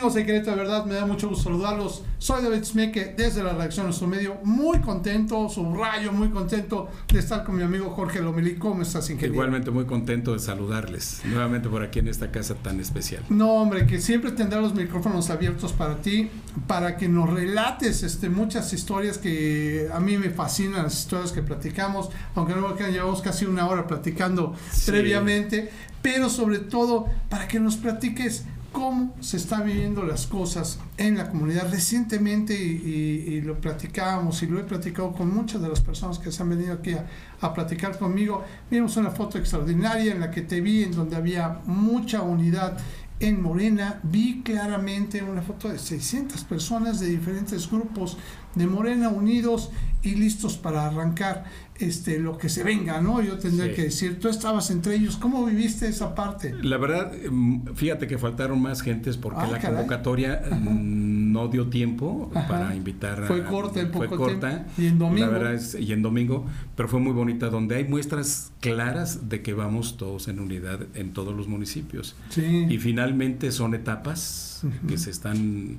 Amigos de Querétaro, de verdad, me da mucho gusto saludarlos. Soy David Smeke desde la redacción de nuestro medio. Muy contento, subrayo, muy contento de estar con mi amigo Jorge Lomelí. ¿Cómo estás, ingeniero? Igualmente muy contento de saludarles nuevamente por aquí en esta casa tan especial. No, hombre, que siempre tendrá los micrófonos abiertos para ti, para que nos relates este, muchas historias que a mí me fascinan, las historias que platicamos, aunque no que llevamos casi una hora platicando Sí. previamente, pero sobre todo para que nos platiques cómo se están viviendo las cosas en la comunidad. Recientemente, y, lo platicábamos y lo he platicado con muchas de las personas que se han venido aquí a, a platicar conmigo, vimos una foto extraordinaria en la que te vi, en donde había mucha unidad en Morena. Vi claramente una foto de 600 personas de diferentes grupos de Morena unidos y listos para arrancar este lo que se venga, ¿no? Yo tendría Sí. que decir, tú estabas entre ellos, ¿cómo viviste esa parte? La verdad, mm, fíjate que faltaron más gentes porque Ah, la caray. convocatoria mm, no dio tiempo Ajá. para invitar a... Fue corta en Fue poco corta. tiempo. Y en domingo. La verdad es, y en domingo, pero fue muy bonita, donde hay muestras claras de que vamos todos en unidad en todos los municipios. Sí. Y finalmente son etapas que se están,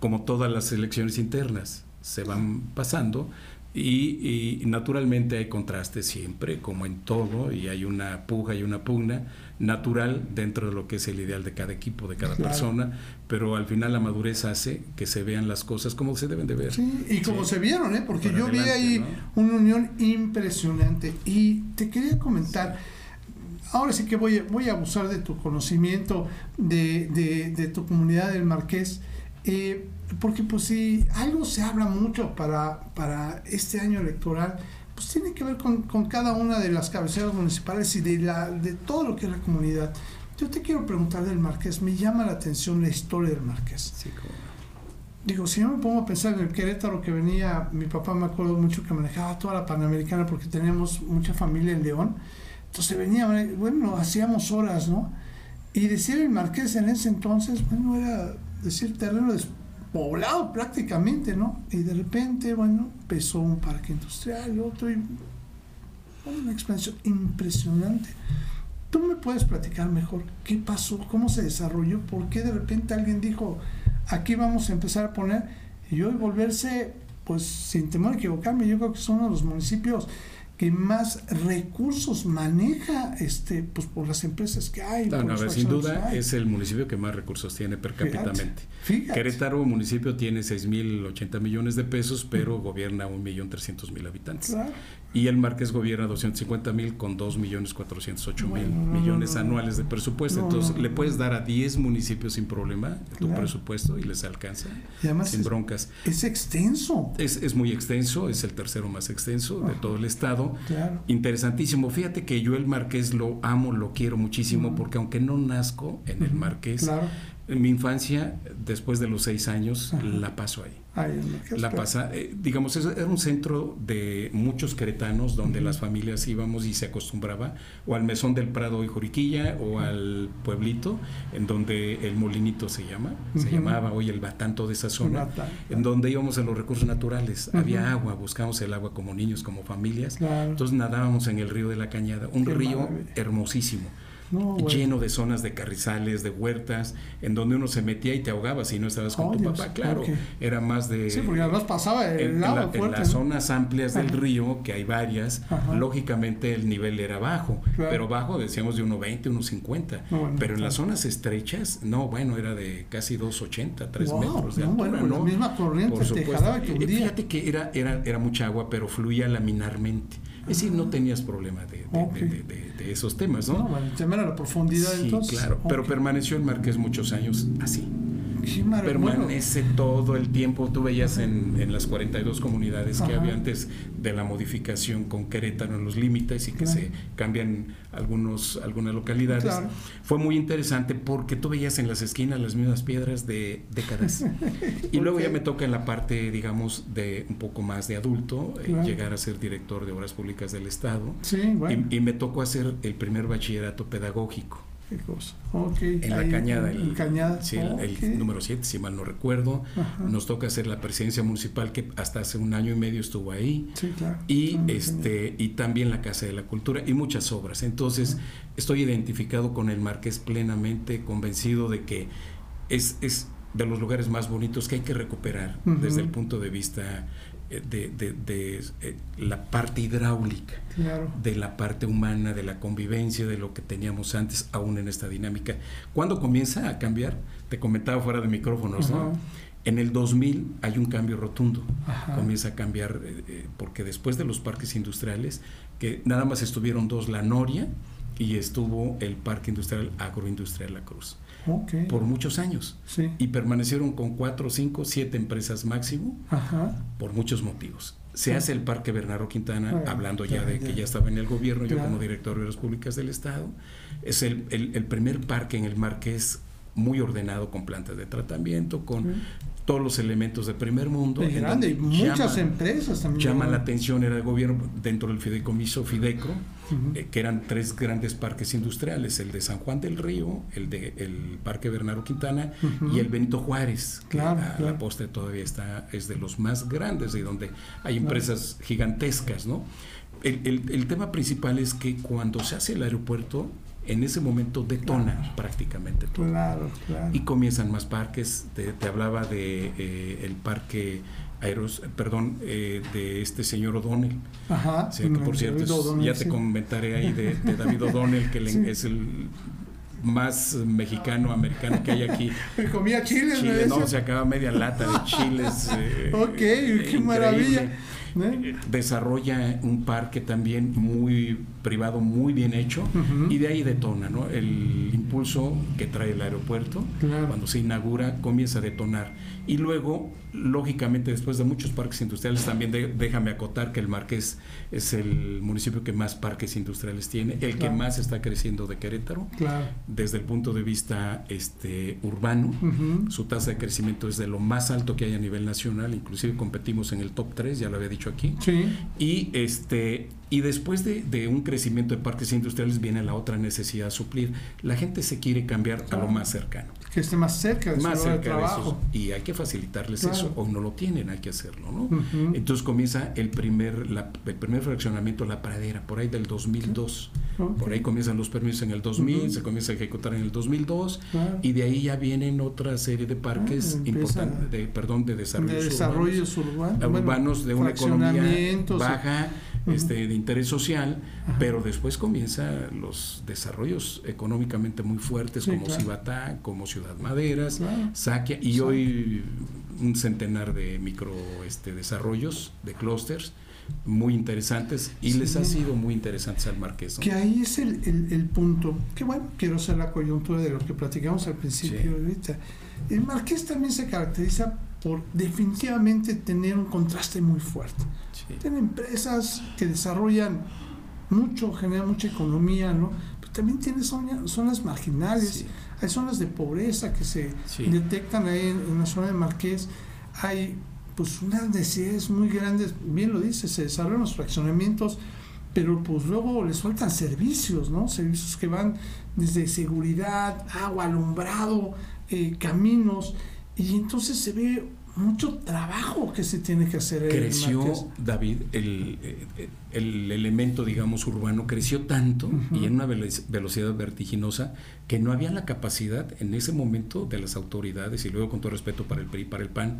como todas las elecciones internas, se van pasando y, y naturalmente hay contrastes siempre, como en todo, y hay una puja y una pugna natural dentro de lo que es el ideal de cada equipo, de cada Claro. persona, pero al final la madurez hace que se vean las cosas como se deben de ver. Sí, y como Sí. se vieron, ¿eh? porque Por yo vi ahí ¿no? una unión impresionante. Y te quería comentar, ahora sí que voy, a- voy a abusar de tu conocimiento de, de- de tu comunidad del Marqués, eh, porque pues si algo se habla mucho para, para este año electoral, pues tiene que ver con, con cada una de las cabeceras municipales y de, la, de todo lo que es la comunidad. Yo te quiero preguntar del Marqués, me llama la atención la historia del Marqués. Sí, Digo, si yo me pongo a pensar en el Querétaro que venía, mi papá me acuerdo mucho que manejaba toda la Panamericana porque teníamos mucha familia en León. Entonces venía, bueno, hacíamos horas, ¿no? Y decir el Marqués en ese entonces, bueno, era decir terreno despoblado prácticamente, ¿no? Y de repente, bueno, empezó un parque industrial, otro, y una expansión impresionante. ¿Tú me puedes platicar mejor qué pasó, cómo se desarrolló, por qué de repente alguien dijo, aquí vamos a empezar a poner, y hoy volverse, pues sin temor a equivocarme, yo creo que son uno de los municipios que más recursos maneja este pues por las empresas que hay. No, no, sin duda hay. es el municipio que más recursos tiene per fíjate. Querétaro municipio tiene 6.080 millones de pesos, pero gobierna 1.300.000 habitantes. Claro. Y el Marqués gobierna 250.000 con 2.408.000 Bueno, no, millones no, no. anuales de presupuesto. Entonces, le puedes dar a 10 municipios sin problema tu Claro. presupuesto y les alcanza Y además sin broncas. es extenso. Es, es muy extenso, es el tercero más extenso de todo el estado. Claro. Interesantísimo. Fíjate que yo el Marqués lo amo, lo quiero muchísimo, porque aunque no nazco en el Marqués, Claro. En mi infancia, después de los seis años, Ajá. la paso ahí. Marqués, La pasa, eh, digamos, es- era un centro de muchos queretanos donde las familias íbamos y se acostumbraba o al mesón del Prado y Juriquilla o al pueblito en donde el molinito se llama, se llamaba hoy el batanto de esa zona, en donde íbamos a los recursos naturales, había agua, buscábamos el agua como niños, como familias, Claro. entonces nadábamos en el río de la Cañada, un Qué río maravilla. hermosísimo No, bueno. lleno de zonas de carrizales, de huertas, en donde uno se metía y te ahogaba si no estabas con Oh, tu Dios, papá, claro. Era más de... Sí, porque además pasaba el en, en agua la- en fuerte. las ¿no? zonas amplias del Ajá. río, que hay varias, Ajá. lógicamente el nivel era bajo, Claro. pero bajo decíamos de 1,20, 1,50. No, bueno, pero en las zonas estrechas, no, bueno, era de casi 2,80, 3 Wow, metros de altura. bueno, la misma corriente Por te jalaba y te. Fíjate que era, era, era mucha agua, pero fluía laminarmente. Es decir, no tenías problema de, de- de- de- de- de esos temas, No, ¿no? bueno, el tema era la profundidad Sí, entonces. claro, pero permaneció el Marqués muchos años así. Permanece todo el tiempo. Tú veías en, en las 42 comunidades que había antes de la modificación con Querétaro en los límites y que Claro. se cambian algunos, algunas localidades. Claro. Fue muy interesante porque tú veías en las esquinas las mismas piedras de décadas. y luego ya me toca en la parte, digamos, de un poco más de adulto, eh, llegar a ser director de Obras Públicas del Estado. Sí, bueno. Y, y me tocó hacer el primer bachillerato pedagógico. Qué cosa. En la ahí, cañada, el, cañada. sí, el- el ok. número 7, si mal no recuerdo. Ajá. Nos toca hacer la presidencia municipal que hasta hace un año y medio estuvo ahí. Sí, claro. Y Ah, este y también la Casa de la Cultura y muchas obras. Entonces, estoy identificado con el Marqués plenamente convencido de que es, es de los lugares más bonitos que hay que recuperar desde el punto de vista eh, de, eh, la parte hidráulica, de la parte humana, de la convivencia, de lo que teníamos antes, aún en esta dinámica. ¿Cuándo comienza a cambiar? Te comentaba fuera de micrófonos, ¿no? En el 2000 hay un cambio rotundo, comienza a cambiar, eh, porque después de los parques industriales, que nada más estuvieron dos, la Noria y estuvo el Parque Industrial Agroindustrial La Cruz por muchos años. Y permanecieron con cuatro, cinco, siete empresas máximo por muchos motivos. Se hace el Parque Bernardo Quintana, hablando ya de que ya estaba en el gobierno, yo como director de las públicas del Estado. Es el, el, primer parque en el Marqués muy ordenado con plantas de tratamiento, con todos los elementos de primer mundo. Es grande, muchas empresas también. Llama la atención, era el gobierno dentro del fideicomiso Eh, que eran tres grandes parques industriales, el de San Juan del Río, el de el Parque Bernardo Quintana y el Benito Juárez, que a la postre todavía está, es de los más grandes y donde hay empresas gigantescas, ¿no? El, el, el tema principal es que cuando se hace el aeropuerto, en ese momento detona prácticamente todo. Claro, claro. Y comienzan más parques. Te, hablaba de eh, el parque Aeros, perdón, eh, de este señor O'Donnell. Ajá. que por cierto, ya te comentaré ahí de, David O'Donnell, que es el más mexicano americano que hay aquí. Comía chiles, ¿no? se acaba media lata de chiles. Eh, ok, qué maravilla. ¿Eh? Desarrolla un parque también muy privado, muy bien hecho, y de ahí detona, ¿no? El impulso que trae el aeropuerto, cuando se inaugura, comienza a detonar. Y luego, lógicamente, después de muchos parques industriales, también déjame acotar que el Marqués es el municipio que más parques industriales tiene, el que más está creciendo de Querétaro, desde el punto de vista este, urbano. Su tasa de crecimiento es de lo más alto que hay a nivel nacional, inclusive competimos en el top 3, ya lo había dicho aquí. Y este y después de, un crecimiento de parques industriales viene la otra necesidad de suplir. La gente se quiere cambiar a lo más cercano. Que esté más cerca de más su cerca trabajo. y hay que facilitarles eso, o no lo tienen, hay que hacerlo. ¿no? Entonces comienza el primer, el primer fraccionamiento, la pradera, por ahí del 2002. Por ahí comienzan los permisos en el 2000, se comienza a ejecutar en el 2002, y de ahí ya vienen otra serie de parques ah, importantes, de, perdón, de desarrollos, de desarrollos urbanos, urbanos, de una economía baja este, de interés social, pero después comienzan los desarrollos económicamente muy fuertes como Cibatá, como Ciudad Maderas, Saquia, y hoy un centenar de micro este, desarrollos, de clústeres muy interesantes y les ha sido muy interesantes al Marqués. Que ahí es el, el, punto, que bueno, quiero hacer la coyuntura de lo que platicamos al principio ahorita. El Marqués también se caracteriza por definitivamente tener un contraste muy fuerte. Tiene empresas que desarrollan mucho, generan mucha economía, ¿no? Pero también tiene zonas marginales, hay zonas de pobreza que se detectan ahí en, la zona de Marqués, hay pues unas necesidades muy grandes, bien lo dice, se desarrollan los fraccionamientos, pero pues luego les faltan servicios, ¿no? Servicios que van desde seguridad, agua, alumbrado, eh, caminos, y entonces se ve mucho trabajo que se tiene que hacer. Creció, David, el, el, elemento, digamos, urbano creció tanto y en una velocidad vertiginosa que no había la capacidad en ese momento de las autoridades, y luego con todo respeto para el PRI, para el PAN,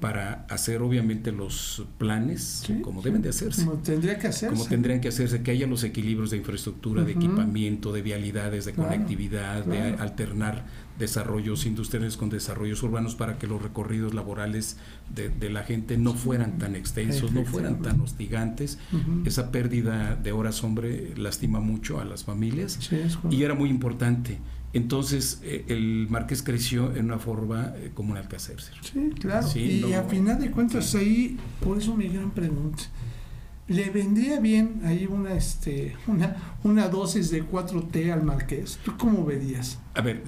para hacer obviamente los planes como deben de hacerse. Como tendría que hacerse. Como tendrían que hacerse, que haya los equilibrios de infraestructura, de equipamiento, de vialidades, de conectividad, de alternar desarrollos industriales con desarrollos urbanos para que los recorridos laborales de, la gente no fueran tan extensos, no fueran tan hostigantes. Esa pérdida de horas hombre lastima mucho a las familias y era muy importante. Entonces eh, el Marqués creció en una forma eh, como un Alcácer. Sí, claro. y a final de cuentas ahí, por eso mi gran pregunta le vendría bien ahí una este una una dosis de 4T al Marqués. ¿Tú cómo verías? A ver,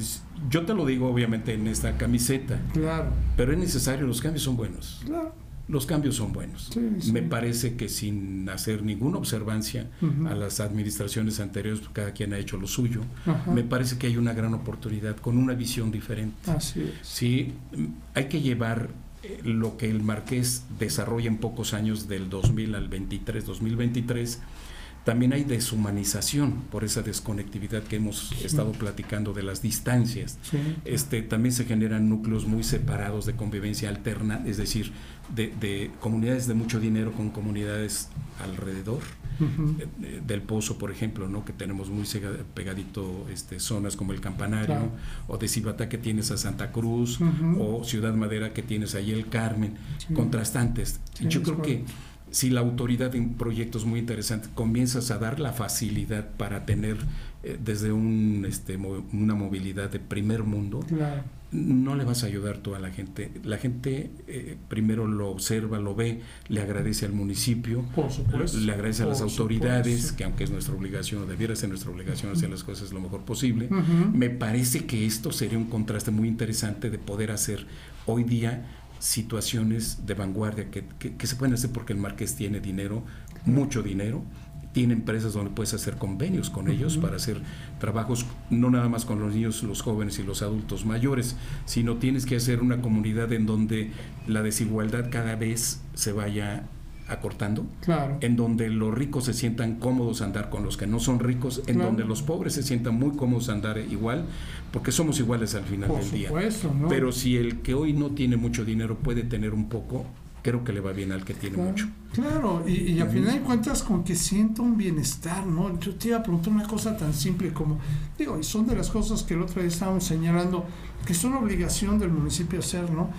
yo te lo digo obviamente en esta camiseta. Claro. Pero es necesario, los cambios son buenos. Claro. Los cambios son buenos. Me parece que sin hacer ninguna observancia a las administraciones anteriores, cada quien ha hecho lo suyo, me parece que hay una gran oportunidad con una visión diferente. Así es. Sí, hay que llevar eh, lo que el Marqués desarrolla en pocos años del 2000 al 23, 2023, también hay deshumanización por esa desconectividad que hemos estado platicando de las distancias. Este, también se generan núcleos muy separados de convivencia alterna, es decir, de, comunidades de mucho dinero con comunidades alrededor. Eh, del Pozo, por ejemplo, ¿no? que tenemos muy pegadito este, zonas como el Campanario, o de Cibatá que tienes a Santa Cruz, o Ciudad Madera que tienes ahí el Carmen, contrastantes. Yo creo que si la autoridad en proyectos muy interesantes comienzas a dar la facilidad para tener eh, desde un, este, una movilidad de primer mundo, no le vas a ayudar tú a la gente. La gente eh, primero lo observa, lo ve, le agradece al municipio, le agradece a las autoridades, que aunque es nuestra obligación, debiera ser nuestra obligación hacer las cosas lo mejor posible. Me parece que esto sería un contraste muy interesante de poder hacer hoy día situaciones de vanguardia que, se pueden hacer porque el Marqués tiene dinero, mucho dinero, tiene empresas donde puedes hacer convenios con ellos para hacer trabajos no nada más con los niños, los jóvenes y los adultos mayores, sino tienes que hacer una comunidad en donde la desigualdad cada vez se vaya acortando, claro. en donde los ricos se sientan cómodos andar con los que no son ricos, en donde los pobres se sientan muy cómodos andar igual, porque somos iguales al final del día. Pero si el que hoy no tiene mucho dinero puede tener un poco, creo que le va bien al que tiene mucho. Claro, y, y al final de cuentas con que sienta un bienestar, ¿no? Yo te iba a preguntar una cosa tan simple como, digo, y son de las cosas que el otro día estábamos señalando, que son obligación del municipio hacer, ¿no?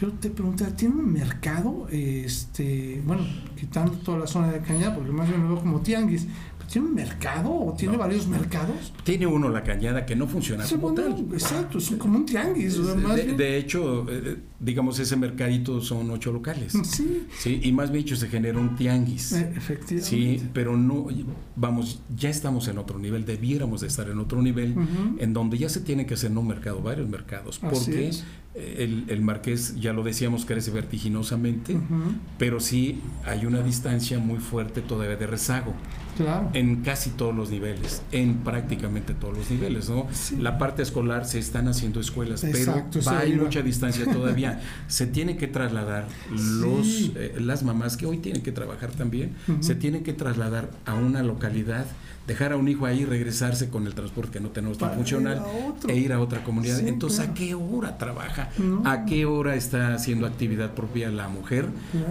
Yo te pregunté, ¿tiene un mercado? Este, bueno, quitando toda la zona de Cañada, porque más bien lo veo como tianguis, ¿Tiene un mercado o tiene varios mercados? Tiene uno la cañada que no funciona como tal. Exacto, es como un tianguis. De, hecho, eh, digamos, ese mercadito son ocho locales. Sí. sí y más bien se genera un tianguis. Eh, efectivamente. Sí, pero no, vamos, ya estamos en otro nivel, debiéramos de estar en otro nivel, en donde ya se tiene que hacer no un mercado, varios mercados. Porque el, el, marqués, ya lo decíamos, crece vertiginosamente, pero sí hay una distancia muy fuerte todavía de rezago. Claro. En casi todos los niveles, en prácticamente todos los niveles, ¿no? La parte escolar se están haciendo escuelas, pero hay mucha distancia todavía. se tiene que trasladar los eh, las mamás que hoy tienen que trabajar también, se tienen que trasladar a una localidad dejar a un hijo ahí, regresarse con el transporte que no tenemos tan funcional e ir a otra comunidad. Entonces, ¿a qué hora trabaja? ¿A qué hora está haciendo actividad propia la mujer?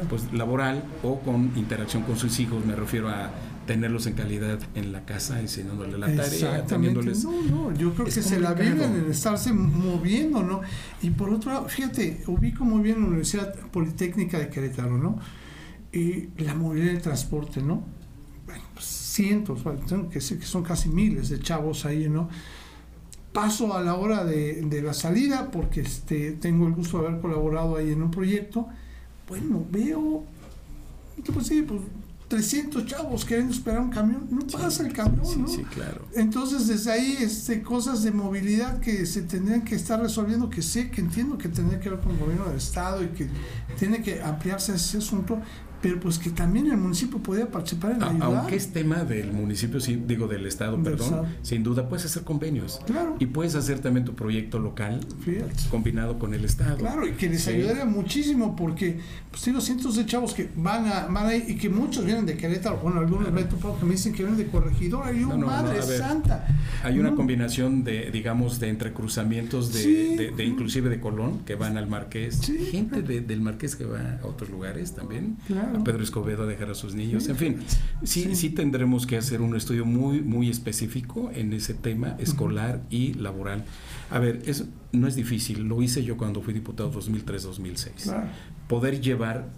Pues laboral o con interacción con sus hijos, me refiero a tenerlos en calidad en la casa, enseñándole la tarea, teniéndoles... No, no, yo creo que se la viven en estarse moviendo, ¿no? Y por otro lado, fíjate, ubico muy bien la Universidad Politécnica de Querétaro, ¿no? Y la movilidad del transporte, ¿no? cientos, tengo que decir que son casi miles de chavos ahí, ¿no? Paso a la hora de, la salida porque este, tengo el gusto de haber colaborado ahí en un proyecto. Bueno, veo, pues sí, pues 300 chavos queriendo esperar un camión, no pasa el camión, ¿no? Sí, claro. Entonces, desde ahí, este, cosas de movilidad que se tendrían que estar resolviendo, que sé, que entiendo que tendría que ver con el gobierno del Estado y que tiene que ampliarse ese asunto, pero pues que también el municipio podía participar en ayudar. Aunque es tema del municipio, digo del Estado, perdón, sin duda puedes hacer convenios. Claro. Y puedes hacer también tu proyecto local combinado con el Estado. Claro, y que les ayudaría muchísimo porque pues tengo cientos de chavos que van a van ahí y que muchos vienen de Querétaro, bueno, algunos me que me dicen que vienen de Corregidora, y yo, madre santa. Hay una combinación de, digamos, de entrecruzamientos de, de, inclusive de Colón que van al Marqués, gente del Marqués que va a otros lugares también. Claro a Pedro Escobedo a dejar a sus niños. En fin, sí, sí, tendremos que hacer un estudio muy, muy específico en ese tema escolar y laboral. A ver, eso no es difícil, lo hice yo cuando fui diputado 2003-2006. Poder llevar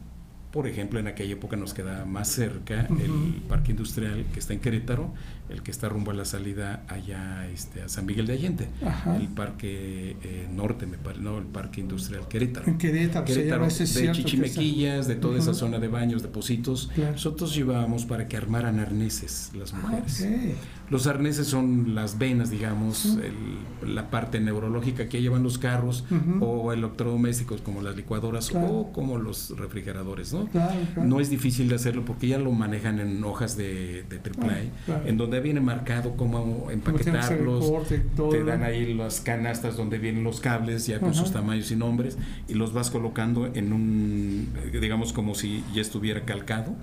por ejemplo, en aquella época nos quedaba más cerca el parque industrial que está en Querétaro, el que está rumbo a la salida allá este, a San Miguel de Allende, el parque eh, norte, me parece, no, el parque industrial Querétaro. En Querétaro, Querétaro de Chichimequillas, de toda esa zona de baños, de Positos. Nosotros llevábamos para que armaran arneses las ah, mujeres. Los arneses son las venas, digamos, la parte neurológica que llevan los carros o electrodomésticos como las licuadoras o como los refrigeradores, ¿no? No es difícil de hacerlo porque ya lo manejan en hojas de, de AAA, en donde viene marcado cómo empaquetarlos, te dan ahí las canastas donde vienen los cables ya con sus tamaños y nombres y los vas colocando en un, digamos como si ya estuviera calcado,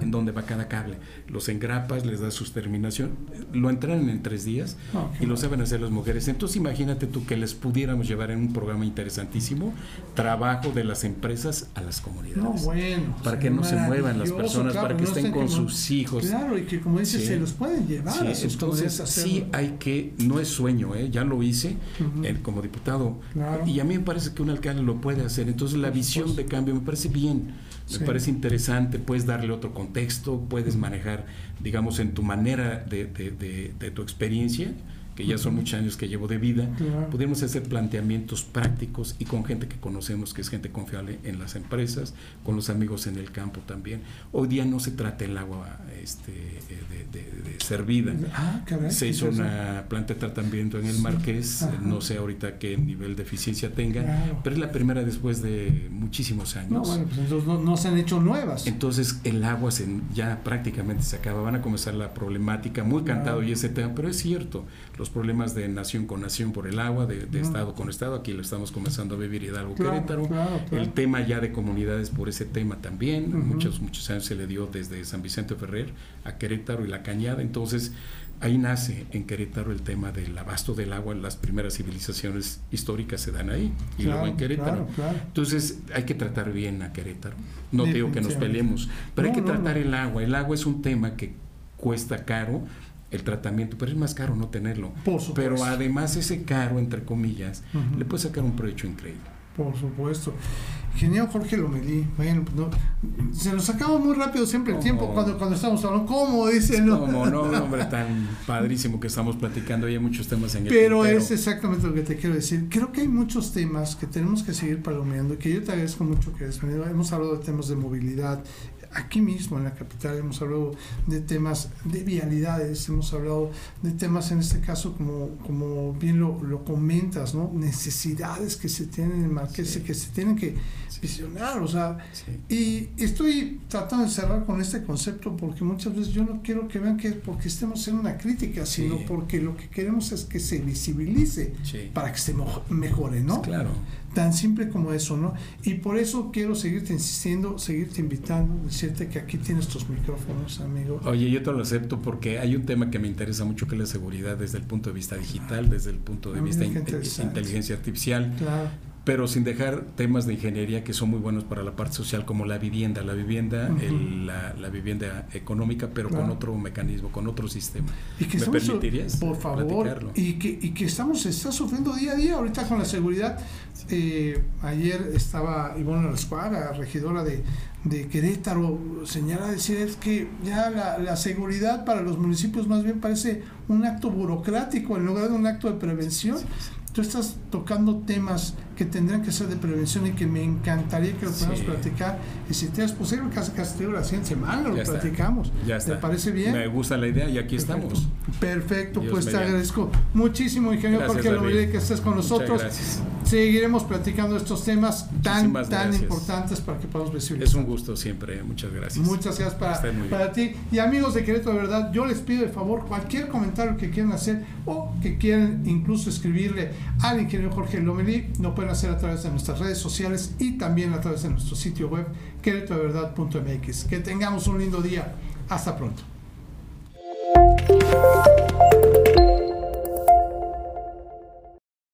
en donde va cada cable. Los engrapas, les das sus terminación, lo entrenan en tres días ah, y lo saben hacer las mujeres. Entonces imagínate tú que les pudiéramos llevar en un programa interesantísimo trabajo de las empresas a las comunidades. bueno, para que no se muevan las personas, para que estén con sus hijos. Claro, y que como dices, se los pueden llevar. Sí, entonces sí hay que, no es sueño, ¿eh? ya lo hice eh, como diputado. Y a mí me parece que un alcalde lo puede hacer. Entonces la visión de cambio me parece bien, me parece interesante, puedes darle otro contexto, puedes manejar, digamos, en tu manera de, de, de tu experiencia que ya son muchos años que llevo de vida, podemos hacer planteamientos prácticos y con gente que conocemos, que es gente confiable en las empresas, con los amigos en el campo también. Hoy día no se trata el agua este, de, servida. Ah, se hizo una planta de tratamiento en el Marqués, no sé ahorita qué nivel de eficiencia tenga, pero es la primera después de muchísimos años. No, bueno, pues entonces no, se han hecho nuevas. Entonces el agua se, ya prácticamente se acaba, van a comenzar la problemática, muy cantado y ese tema, pero es cierto, los problemas de nación con nación por el agua, de, estado con estado, aquí lo estamos comenzando a vivir Hidalgo Querétaro, el tema ya de comunidades por ese tema también, muchos, muchos años se le dio desde San Vicente Ferrer a Querétaro y la Cañada, entonces ahí nace en Querétaro el tema del abasto del agua, las primeras civilizaciones históricas se dan ahí y luego en Querétaro. Entonces hay que tratar bien a Querétaro. No digo que nos peleemos, pero hay que tratar el agua. El agua es un tema que cuesta caro el tratamiento, pero es más caro no tenerlo. pero además ese caro, entre comillas, le puede sacar un provecho increíble. Por supuesto. Ingeniero Jorge Lomelí, bueno, se nos acaba muy rápido siempre el tiempo cuando, cuando estamos hablando. ¿Cómo dicen? No? Como no, hombre, tan padrísimo que estamos platicando. Hay muchos temas en el Pero es exactamente lo que te quiero decir. Creo que hay muchos temas que tenemos que seguir palomeando y que yo te agradezco mucho que hayas venido. Hemos hablado de temas de movilidad, aquí mismo en la capital hemos hablado de temas de vialidades, hemos hablado de temas en este caso como, como bien lo, lo comentas, ¿no? necesidades que se tienen en Marqués, que se tienen que visionar, o sea, y estoy tratando de cerrar con este concepto porque muchas veces yo no quiero que vean que es porque estemos en una crítica, sino porque lo que queremos es que se visibilice para que se mejore, ¿no? Claro tan simple como eso, ¿no? Y por eso quiero seguirte insistiendo, seguirte invitando, decirte que aquí tienes tus micrófonos, amigo. Oye, yo te lo acepto porque hay un tema que me interesa mucho que es la seguridad desde el punto de vista digital, desde el punto de vista de inteligencia artificial. Claro pero sin dejar temas de ingeniería que son muy buenos para la parte social, como la vivienda, la vivienda, la, vivienda económica, pero con otro mecanismo, con otro sistema. Y que ¿Me permitirías? Por favor, y que, y que estamos, está sufriendo día a día ahorita con la seguridad. Eh, ayer estaba Ivonne Escuadra, regidora de, de Querétaro, señala decir es que ya la, la, seguridad para los municipios más bien parece un acto burocrático en lugar de un acto de prevención tú estás tocando temas que tendrán que ser de prevención y que me encantaría que lo podamos platicar. Y si te es posible, casi casi la siguiente semana lo platicamos. Ya está. ¿Te parece bien? Me gusta la idea y aquí estamos. Perfecto, pues te agradezco muchísimo, ingeniero Jorge Lomelí, que estés con nosotros. Seguiremos platicando estos temas tan, tan importantes para que podamos visibilizar. Es un gusto siempre, muchas gracias. Muchas gracias para, para ti. Y amigos de Querétaro, de verdad, yo les pido de favor cualquier comentario que quieran hacer o que quieran incluso escribirle al ingeniero Jorge Lomelí, lo pueden hacer a través de nuestras redes sociales y también a través de nuestro sitio web queretodeverdad.mx. Que tengamos un lindo día. Hasta pronto.